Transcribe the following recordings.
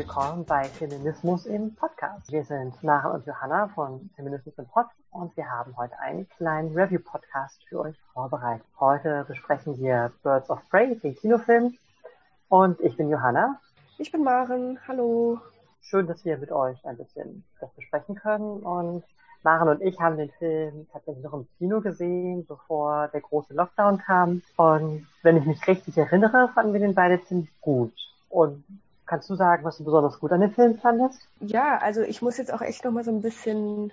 Willkommen bei Feminismus im Podcast. Wir sind Mara und Johanna von Feminismus im Pod und wir haben heute einen kleinen Review-Podcast für euch vorbereitet. Heute besprechen wir Birds of Prey, den Kinofilm. Und ich bin Johanna. Ich bin Maren. Hallo. Schön, dass wir mit euch ein bisschen das besprechen können. Und Maren und ich haben den Film tatsächlich noch im Kino gesehen, bevor der große Lockdown kam. Und wenn ich mich richtig erinnere, fanden wir den beide ziemlich gut. Und Kannst du sagen, was du besonders gut an dem Film fandest? Ja, also ich muss jetzt auch echt noch mal so ein bisschen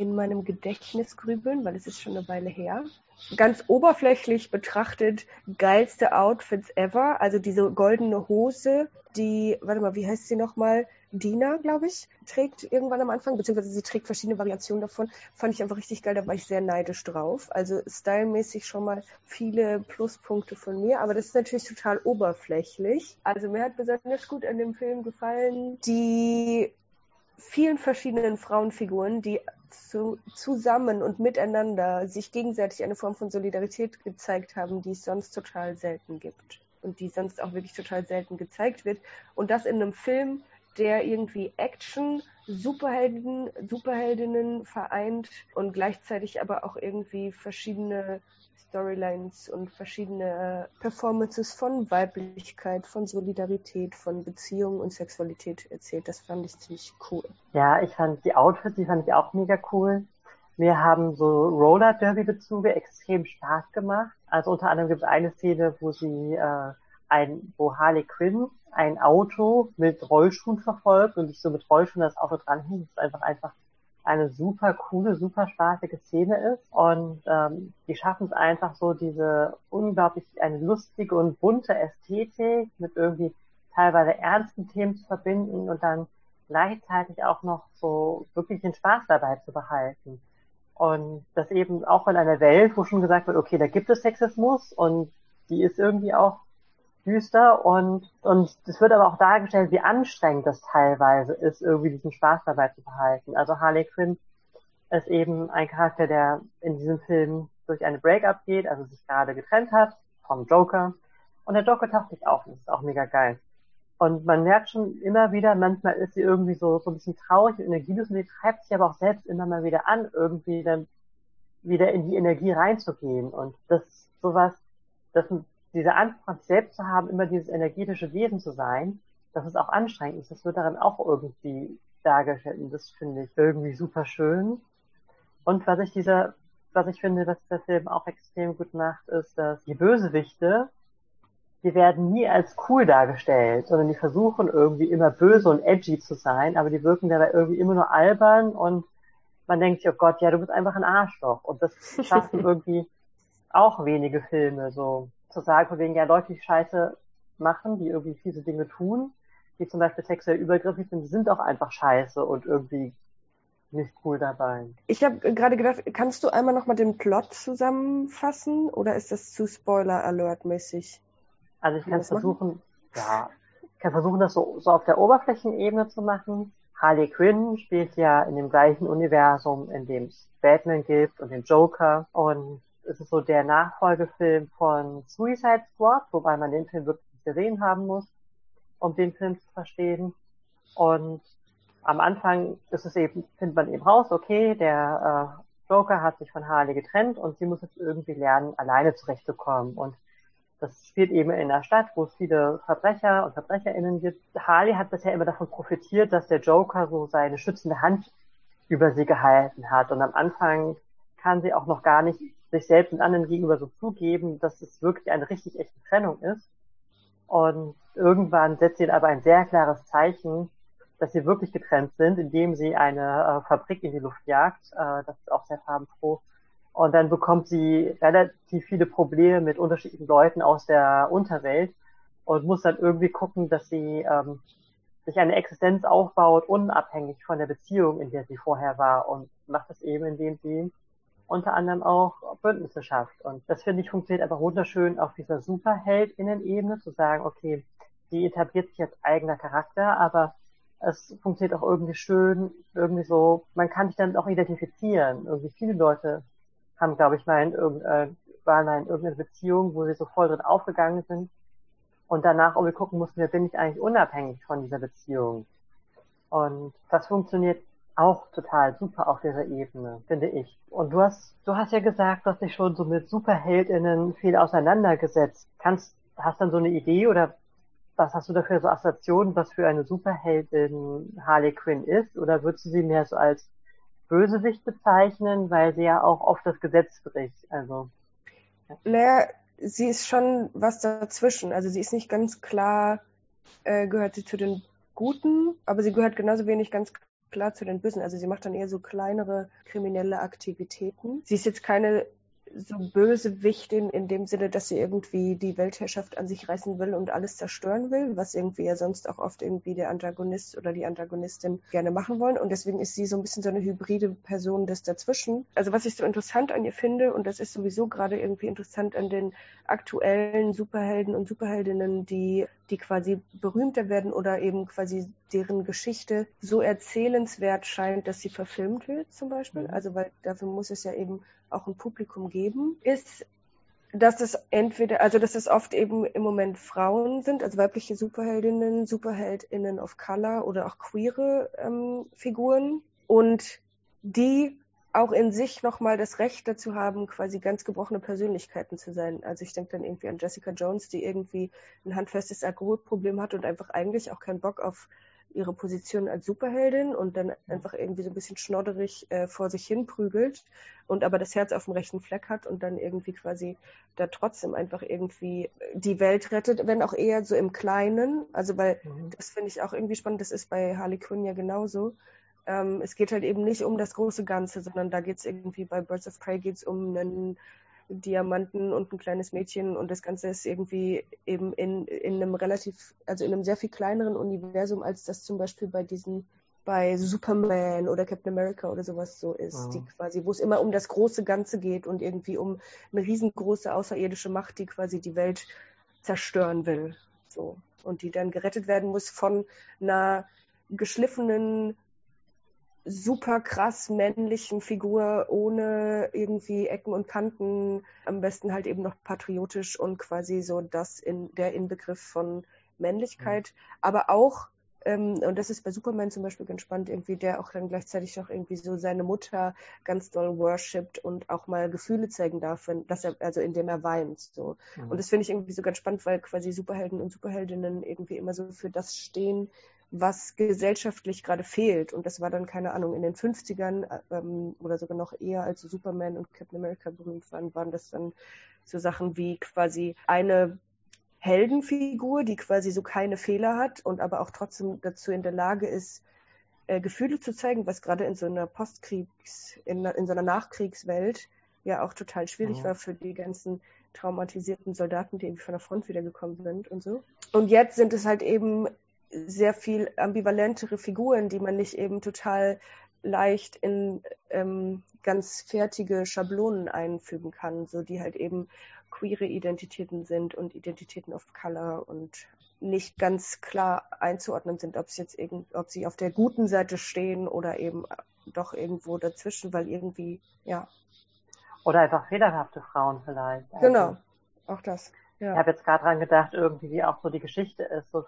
in meinem Gedächtnis grübeln, weil es ist schon eine Weile her. Ganz oberflächlich betrachtet geilste Outfits ever. Also diese goldene Hose, die, warte mal, wie heißt sie nochmal? Dina, glaube ich, trägt irgendwann am Anfang, beziehungsweise sie trägt verschiedene Variationen davon. Fand ich einfach richtig geil, da war ich sehr neidisch drauf. Also stylmäßig schon mal viele Pluspunkte von mir, aber das ist natürlich total oberflächlich. Also mir hat besonders gut an dem Film gefallen, die vielen verschiedenen Frauenfiguren, die zu, zusammen und miteinander sich gegenseitig eine Form von Solidarität gezeigt haben, die es sonst total selten gibt und die sonst auch wirklich total selten gezeigt wird. Und das in einem Film, der irgendwie Action, Superhelden, Superheldinnen vereint und gleichzeitig aber auch irgendwie verschiedene Storylines und verschiedene Performances von Weiblichkeit, von Solidarität, von Beziehungen und Sexualität erzählt. Das fand ich ziemlich cool. Ja, ich fand die Outfits, die fand ich auch mega cool. Mir haben so Roller Derby Bezüge extrem Spaß gemacht. Also unter anderem gibt es eine Szene, wo sie äh, ein, wo Harley Quinn ein Auto mit Rollschuhen verfolgt und sich so mit Rollschuhen das Auto dranhängt. Das einfach einfach eine super coole, super spaßige Szene ist. Und ähm, die schaffen es einfach so, diese unglaublich eine lustige und bunte Ästhetik mit irgendwie teilweise ernsten Themen zu verbinden und dann gleichzeitig auch noch so wirklich den Spaß dabei zu behalten. Und das eben auch in einer Welt, wo schon gesagt wird, okay, da gibt es Sexismus und die ist irgendwie auch düster und und es wird aber auch dargestellt, wie anstrengend das teilweise ist, irgendwie diesen Spaß dabei zu behalten. Also Harley Quinn ist eben ein Charakter, der in diesem Film durch eine Breakup geht, also sich gerade getrennt hat vom Joker. Und der Joker taucht sich auf, das ist auch mega geil. Und man merkt schon immer wieder, manchmal ist sie irgendwie so, so ein bisschen traurig und energielos und sie treibt sich aber auch selbst immer mal wieder an, irgendwie dann wieder in die Energie reinzugehen. Und das sowas, das diese Anspruch selbst zu haben, immer dieses energetische Wesen zu sein, dass es auch anstrengend ist. Das wird darin auch irgendwie dargestellt und das finde ich irgendwie super schön. Und was ich dieser, was ich finde, was der Film auch extrem gut macht, ist, dass die Bösewichte, die werden nie als cool dargestellt, sondern die versuchen irgendwie immer böse und edgy zu sein, aber die wirken dabei irgendwie immer nur albern und man denkt sich, oh Gott, ja, du bist einfach ein Arschloch. Und das schaffen irgendwie auch wenige Filme so zu sagen, von wegen ja Leute, die Scheiße machen, die irgendwie fiese Dinge tun, die zum Beispiel sexuell übergriffig sind, sind auch einfach scheiße und irgendwie nicht cool dabei. Ich habe gerade gedacht, kannst du einmal nochmal den Plot zusammenfassen oder ist das zu Spoiler-Alert-mäßig? Also ich kann es versuchen, ja, ich kann versuchen, das so, so auf der Oberflächenebene zu machen. Harley Quinn spielt ja in dem gleichen Universum, in dem es Batman gibt und den Joker und es ist so der Nachfolgefilm von Suicide Squad, wobei man den Film wirklich gesehen haben muss, um den Film zu verstehen. Und am Anfang ist es eben, findet man eben raus, okay, der äh, Joker hat sich von Harley getrennt und sie muss jetzt irgendwie lernen, alleine zurechtzukommen. Und das spielt eben in einer Stadt, wo es viele Verbrecher und VerbrecherInnen gibt. Harley hat bisher immer davon profitiert, dass der Joker so seine schützende Hand über sie gehalten hat. Und am Anfang kann sie auch noch gar nicht sich selbst und anderen gegenüber so zugeben, dass es wirklich eine richtig echte Trennung ist. Und irgendwann setzt sie aber ein sehr klares Zeichen, dass sie wirklich getrennt sind, indem sie eine äh, Fabrik in die Luft jagt. Äh, das ist auch sehr farbenfroh. Und dann bekommt sie relativ viele Probleme mit unterschiedlichen Leuten aus der Unterwelt und muss dann irgendwie gucken, dass sie ähm, sich eine Existenz aufbaut, unabhängig von der Beziehung, in der sie vorher war und macht das eben, indem sie unter anderem auch Bündnisse schafft. Und das finde ich funktioniert einfach wunderschön auf dieser Superheldinnen-Ebene, zu sagen, okay, die etabliert sich als eigener Charakter, aber es funktioniert auch irgendwie schön, irgendwie so, man kann sich damit auch identifizieren. Irgendwie viele Leute haben, glaube ich, mal in, waren in irgendeiner Beziehung, wo sie so voll drin aufgegangen sind und danach irgendwie gucken mussten, wer bin ich eigentlich unabhängig von dieser Beziehung. Und das funktioniert auch total super auf dieser Ebene, finde ich. Und du hast, du hast ja gesagt, du hast dich schon so mit SuperheldInnen viel auseinandergesetzt. Kannst, hast dann so eine Idee oder was hast du dafür so Assoziationen, was für eine Superheldin Harley Quinn ist? Oder würdest du sie mehr so als Bösewicht bezeichnen, weil sie ja auch oft das Gesetz bricht? Also. Ja. Naja, sie ist schon was dazwischen. Also sie ist nicht ganz klar, äh, gehört sie zu den Guten, aber sie gehört genauso wenig ganz klar zu den Bösen. Also sie macht dann eher so kleinere kriminelle Aktivitäten. Sie ist jetzt keine so böse Wichtin in dem Sinne, dass sie irgendwie die Weltherrschaft an sich reißen will und alles zerstören will, was irgendwie ja sonst auch oft irgendwie der Antagonist oder die Antagonistin gerne machen wollen. Und deswegen ist sie so ein bisschen so eine hybride Person des Dazwischen. Also was ich so interessant an ihr finde, und das ist sowieso gerade irgendwie interessant an den aktuellen Superhelden und Superheldinnen, die, die quasi berühmter werden oder eben quasi deren Geschichte so erzählenswert scheint, dass sie verfilmt wird zum Beispiel. Mhm. Also weil dafür muss es ja eben auch ein Publikum geben, ist, dass es entweder, also dass es oft eben im Moment Frauen sind, also weibliche Superheldinnen, Superheldinnen of Color oder auch queere ähm, Figuren und die auch in sich nochmal das Recht dazu haben, quasi ganz gebrochene Persönlichkeiten zu sein. Also ich denke dann irgendwie an Jessica Jones, die irgendwie ein handfestes Alkoholproblem hat und einfach eigentlich auch keinen Bock auf ihre Position als Superheldin und dann einfach irgendwie so ein bisschen schnodderig äh, vor sich hin prügelt und aber das Herz auf dem rechten Fleck hat und dann irgendwie quasi da trotzdem einfach irgendwie die Welt rettet, wenn auch eher so im Kleinen. Also weil mhm. das finde ich auch irgendwie spannend, das ist bei Harley Quinn ja genauso. Ähm, es geht halt eben nicht um das große Ganze, sondern da geht es irgendwie bei Birds of Prey geht es um einen Diamanten und ein kleines Mädchen und das Ganze ist irgendwie eben in, in einem relativ, also in einem sehr viel kleineren Universum, als das zum Beispiel bei diesen, bei Superman oder Captain America oder sowas so ist, ja. die quasi, wo es immer um das große Ganze geht und irgendwie um eine riesengroße außerirdische Macht, die quasi die Welt zerstören will. So. Und die dann gerettet werden muss von einer geschliffenen super krass männlichen Figur ohne irgendwie Ecken und Kanten, am besten halt eben noch patriotisch und quasi so das in der Inbegriff von Männlichkeit, mhm. aber auch ähm, und das ist bei Superman zum Beispiel ganz spannend, irgendwie der auch dann gleichzeitig noch irgendwie so seine Mutter ganz doll worshipt und auch mal Gefühle zeigen darf, wenn, dass er, also indem er weint, so. Mhm. Und das finde ich irgendwie so ganz spannend, weil quasi Superhelden und Superheldinnen irgendwie immer so für das stehen, was gesellschaftlich gerade fehlt. Und das war dann, keine Ahnung, in den 50ern ähm, oder sogar noch eher, als Superman und Captain America berühmt waren, waren das dann so Sachen wie quasi eine Heldenfigur, die quasi so keine Fehler hat und aber auch trotzdem dazu in der Lage ist, äh, Gefühle zu zeigen, was gerade in so einer Postkriegs, in, in so einer Nachkriegswelt ja auch total schwierig mhm. war für die ganzen traumatisierten Soldaten, die irgendwie von der Front wiedergekommen sind und so. Und jetzt sind es halt eben sehr viel ambivalentere Figuren, die man nicht eben total leicht in ähm, ganz fertige Schablonen einfügen kann, so die halt eben queere Identitäten sind und Identitäten of Color und nicht ganz klar einzuordnen sind, ob sie jetzt irgend, ob sie auf der guten Seite stehen oder eben doch irgendwo dazwischen, weil irgendwie, ja. Oder einfach fehlerhafte Frauen vielleicht. Also, genau, auch das. Ja. Ich habe jetzt gerade dran gedacht, irgendwie wie auch so die Geschichte ist, so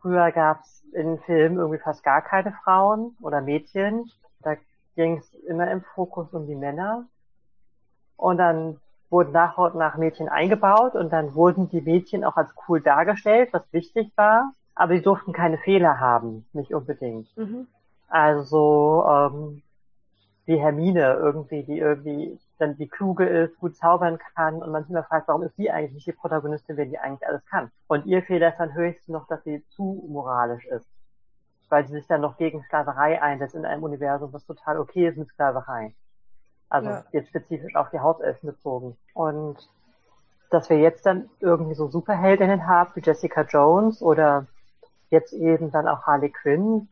Früher gab es in Filmen irgendwie fast gar keine Frauen oder Mädchen. Da ging es immer im Fokus um die Männer. Und dann wurden nach und nach Mädchen eingebaut und dann wurden die Mädchen auch als cool dargestellt, was wichtig war. Aber sie durften keine Fehler haben, nicht unbedingt. Mhm. Also so ähm, wie Hermine irgendwie, die irgendwie dann die kluge ist, gut zaubern kann und man sich immer fragt, warum ist sie eigentlich nicht die Protagonistin, wenn die eigentlich alles kann. Und ihr Fehler ist dann höchstens noch, dass sie zu moralisch ist. Weil sie sich dann noch gegen Sklaverei einsetzt in einem Universum, was total okay ist mit Sklaverei. Also ja. jetzt spezifisch auf die Hauselfen bezogen. Und dass wir jetzt dann irgendwie so Superheldinnen haben wie Jessica Jones oder jetzt eben dann auch Harley Quinn,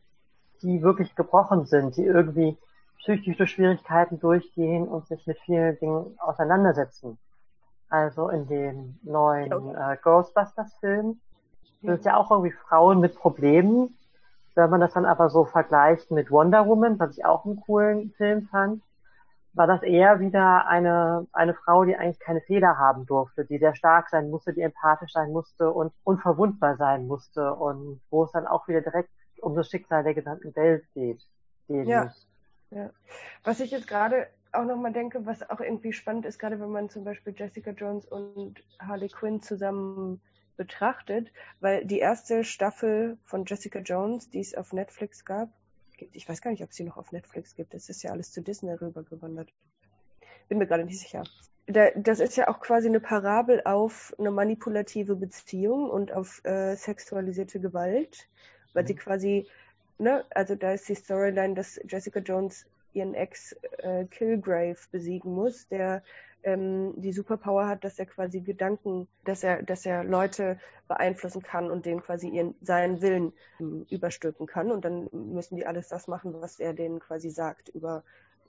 die wirklich gebrochen sind, die irgendwie psychische Schwierigkeiten durchgehen und sich mit vielen Dingen auseinandersetzen. Also in dem neuen äh, Ghostbusters-Film sind es ja auch irgendwie Frauen mit Problemen. Wenn man das dann aber so vergleicht mit Wonder Woman, was ich auch einen coolen Film fand, war das eher wieder eine, eine Frau, die eigentlich keine Fehler haben durfte, die sehr stark sein musste, die empathisch sein musste und unverwundbar sein musste und wo es dann auch wieder direkt um das Schicksal der gesamten Welt geht. Ja. Ja. Was ich jetzt gerade auch nochmal denke, was auch irgendwie spannend ist, gerade wenn man zum Beispiel Jessica Jones und Harley Quinn zusammen betrachtet, weil die erste Staffel von Jessica Jones, die es auf Netflix gab, gibt, ich weiß gar nicht, ob es sie noch auf Netflix gibt, das ist ja alles zu Disney rübergewandert. Bin mir gerade nicht sicher. das ist ja auch quasi eine Parabel auf eine manipulative Beziehung und auf äh, sexualisierte Gewalt, weil mhm. sie quasi, ne, also da ist die Storyline, dass Jessica Jones ihren Ex äh, Kilgrave besiegen muss, der ähm, die Superpower hat, dass er quasi Gedanken, dass er, dass er Leute beeinflussen kann und denen quasi ihren, seinen Willen ähm, überstülpen kann. Und dann müssen die alles das machen, was er denen quasi sagt über,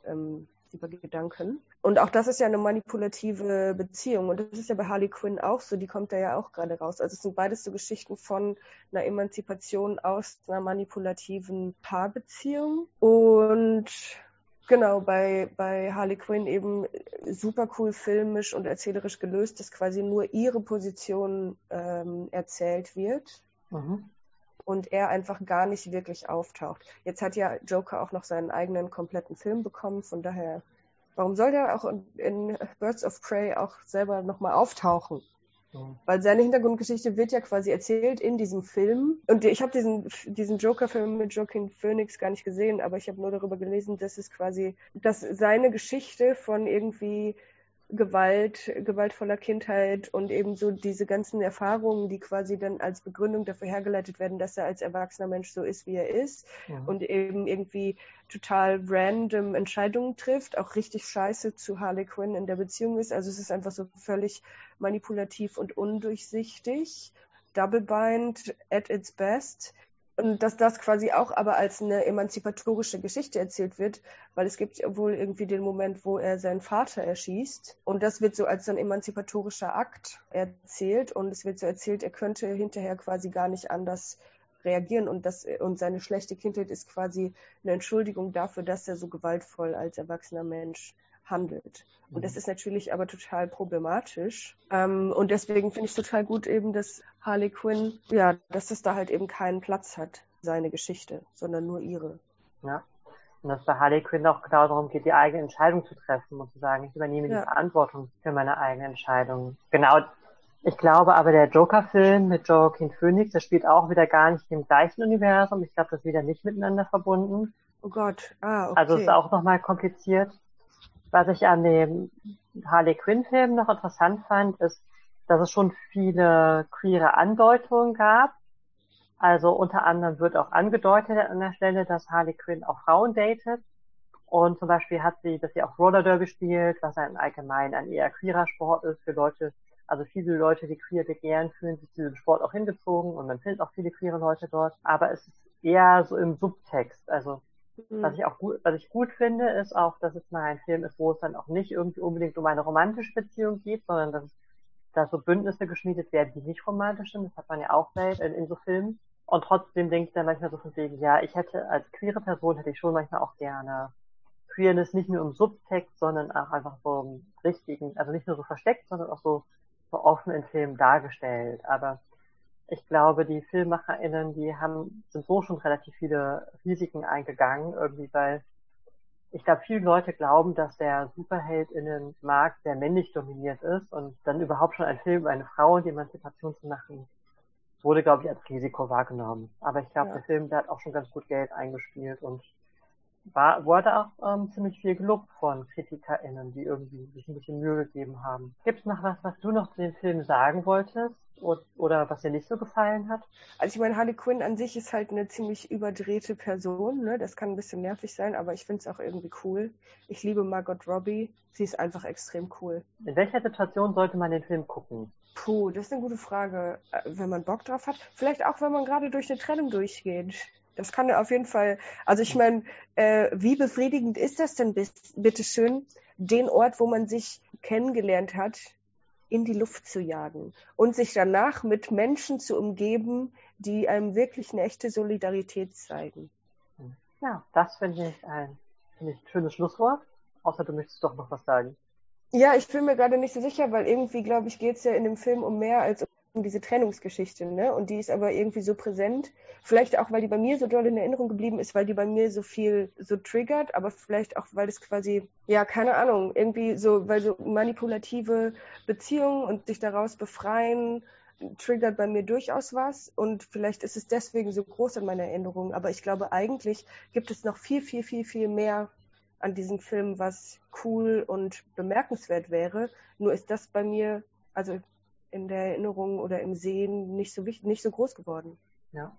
ähm, über Gedanken. Und auch das ist ja eine manipulative Beziehung. Und das ist ja bei Harley Quinn auch so, die kommt da ja auch gerade raus. Also es sind beides so Geschichten von einer Emanzipation aus einer manipulativen Paarbeziehung. Und Genau, bei, bei Harley Quinn eben super cool filmisch und erzählerisch gelöst, dass quasi nur ihre Position ähm, erzählt wird mhm. Und er einfach gar nicht wirklich auftaucht. Jetzt hat ja Joker auch noch seinen eigenen kompletten Film bekommen, von daher, warum soll der auch in, Birds of Prey auch selber nochmal auftauchen? Weil seine Hintergrundgeschichte wird ja quasi erzählt in diesem Film. Und ich habe diesen, diesen Joker-Film mit Joaquin Phoenix gar nicht gesehen, aber ich habe nur darüber gelesen, dass es quasi, dass seine Geschichte von irgendwie Gewalt, gewaltvoller Kindheit und eben so diese ganzen Erfahrungen, die quasi dann als Begründung dafür hergeleitet werden, dass er als erwachsener Mensch so ist, wie er ist ja. und eben irgendwie total random Entscheidungen trifft, auch richtig scheiße zu Harley Quinn in der Beziehung ist. Also es ist einfach so völlig manipulativ und undurchsichtig. Double Bind at its best und dass das quasi auch aber als eine emanzipatorische Geschichte erzählt wird, weil es gibt wohl irgendwie den Moment, wo er seinen Vater erschießt. Und das wird so als so ein emanzipatorischer Akt erzählt. Und es wird so erzählt, er könnte hinterher quasi gar nicht anders reagieren. Und das und seine schlechte Kindheit ist quasi eine Entschuldigung dafür, dass er so gewaltvoll als erwachsener Mensch handelt. Und das mhm. ist natürlich aber total problematisch. Ähm, und deswegen finde ich total gut eben, dass Harley Quinn, ja, dass es da halt eben keinen Platz hat, seine Geschichte, sondern nur ihre. Ja. Und dass bei Harley Quinn auch genau darum geht, die eigene Entscheidung zu treffen und zu sagen, ich übernehme ja. die Verantwortung für meine eigene Entscheidung. Genau. Ich glaube aber, der Joker-Film mit Joaquin Phoenix, der spielt auch wieder gar nicht im gleichen Universum. Ich glaube, das ist wieder nicht miteinander verbunden. Oh Gott, ah, okay. Also ist auch nochmal kompliziert. Was ich an dem Harley Quinn-Film noch interessant fand, ist, dass es schon viele queere Andeutungen gab. Also unter anderem wird auch angedeutet an der Stelle, dass Harley Quinn auch Frauen datet. Und zum Beispiel hat sie, dass sie auch Roller Derby spielt, was ein allgemein ein eher queerer Sport ist für Leute. Also viele Leute, die queer begehren, fühlen sich zu diesem Sport auch hingezogen und man findet auch viele queere Leute dort. Aber es ist eher so im Subtext. Also Mhm. Was ich auch gut, was ich gut finde, ist auch, dass es mal ein Film ist, wo es dann auch nicht irgendwie unbedingt um eine romantische Beziehung geht, sondern dass, da so Bündnisse geschmiedet werden, die nicht romantisch sind. Das hat man ja auch selten in, in so Filmen. Und trotzdem denke ich dann manchmal so von wegen, ja, ich hätte als queere Person hätte ich schon manchmal auch gerne Queerness nicht nur im Subtext, sondern auch einfach so im richtigen, also nicht nur so versteckt, sondern auch so, so offen in Filmen dargestellt. Aber ich glaube, die FilmmacherInnen, die haben, sind so schon relativ viele Risiken eingegangen, irgendwie, weil ich glaube, viele Leute glauben, dass der SuperheldInnen-Markt sehr männlich dominiert ist und dann überhaupt schon ein Film über eine Frau und die Emanzipation zu machen, wurde, glaube ich, als Risiko wahrgenommen. Aber ich glaube, ja. der Film, der hat auch schon ganz gut Geld eingespielt und war, wurde auch ähm, ziemlich viel gelobt von KritikerInnen, die irgendwie sich ein bisschen Mühe gegeben haben. Gibt es noch was, was du noch zu dem Film sagen wolltest? Oder was dir nicht so gefallen hat? Also ich meine, Harley Quinn an sich ist halt eine ziemlich überdrehte Person. Ne? Das kann ein bisschen nervig sein, aber ich finde es auch irgendwie cool. Ich liebe Margot Robbie. Sie ist einfach extrem cool. In welcher Situation sollte man den Film gucken? Puh, das ist eine gute Frage. Äh, wenn man Bock drauf hat. Vielleicht auch, wenn man gerade durch eine Trennung durchgeht. Das kann ja auf jeden Fall, also ich meine, äh, wie befriedigend ist das denn bis, bitteschön, den Ort, wo man sich kennengelernt hat, in die Luft zu jagen und sich danach mit Menschen zu umgeben, die einem wirklich eine echte Solidarität zeigen. Ja, das finde ich ein, find ich ein schönes Schlusswort. Außer du möchtest doch noch was sagen. Ja, ich bin mir gerade nicht so sicher, weil irgendwie, glaube ich, geht es ja in dem Film um mehr als um diese Trennungsgeschichte, ne? Und die ist aber irgendwie so präsent. Vielleicht auch, weil die bei mir so doll in Erinnerung geblieben ist, weil die bei mir so viel so triggert, aber vielleicht auch, weil es quasi, ja, keine Ahnung, irgendwie so, weil so manipulative Beziehungen und sich daraus befreien triggert bei mir durchaus was und vielleicht ist es deswegen so groß in meiner Erinnerung. Aber ich glaube, eigentlich gibt es noch viel, viel, viel, viel mehr an diesem Film, was cool und bemerkenswert wäre. Nur ist das bei mir, also in der Erinnerung oder im Sehen nicht so wichtig, nicht so groß geworden. Ja.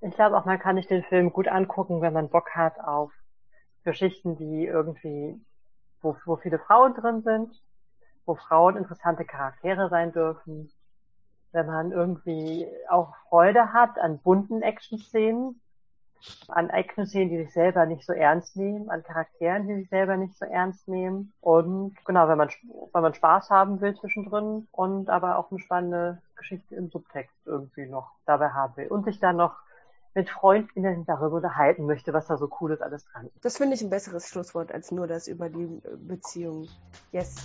Ich glaube auch, man kann sich den Film gut angucken, wenn man Bock hat auf Geschichten, die irgendwie, wo, wo viele Frauen drin sind, wo Frauen interessante Charaktere sein dürfen, wenn man irgendwie auch Freude hat an bunten Action-Szenen, an Action-Szenen, die sich selber nicht so ernst nehmen, an Charakteren, die sich selber nicht so ernst nehmen. Und genau, wenn man, wenn man Spaß haben will zwischendrin und aber auch eine spannende Geschichte im Subtext irgendwie noch dabei haben will und sich dann noch mit Freundinnen darüber unterhalten möchte, was da so cool ist alles dran. Das finde ich ein besseres Schlusswort als nur das über die Beziehung. Yes.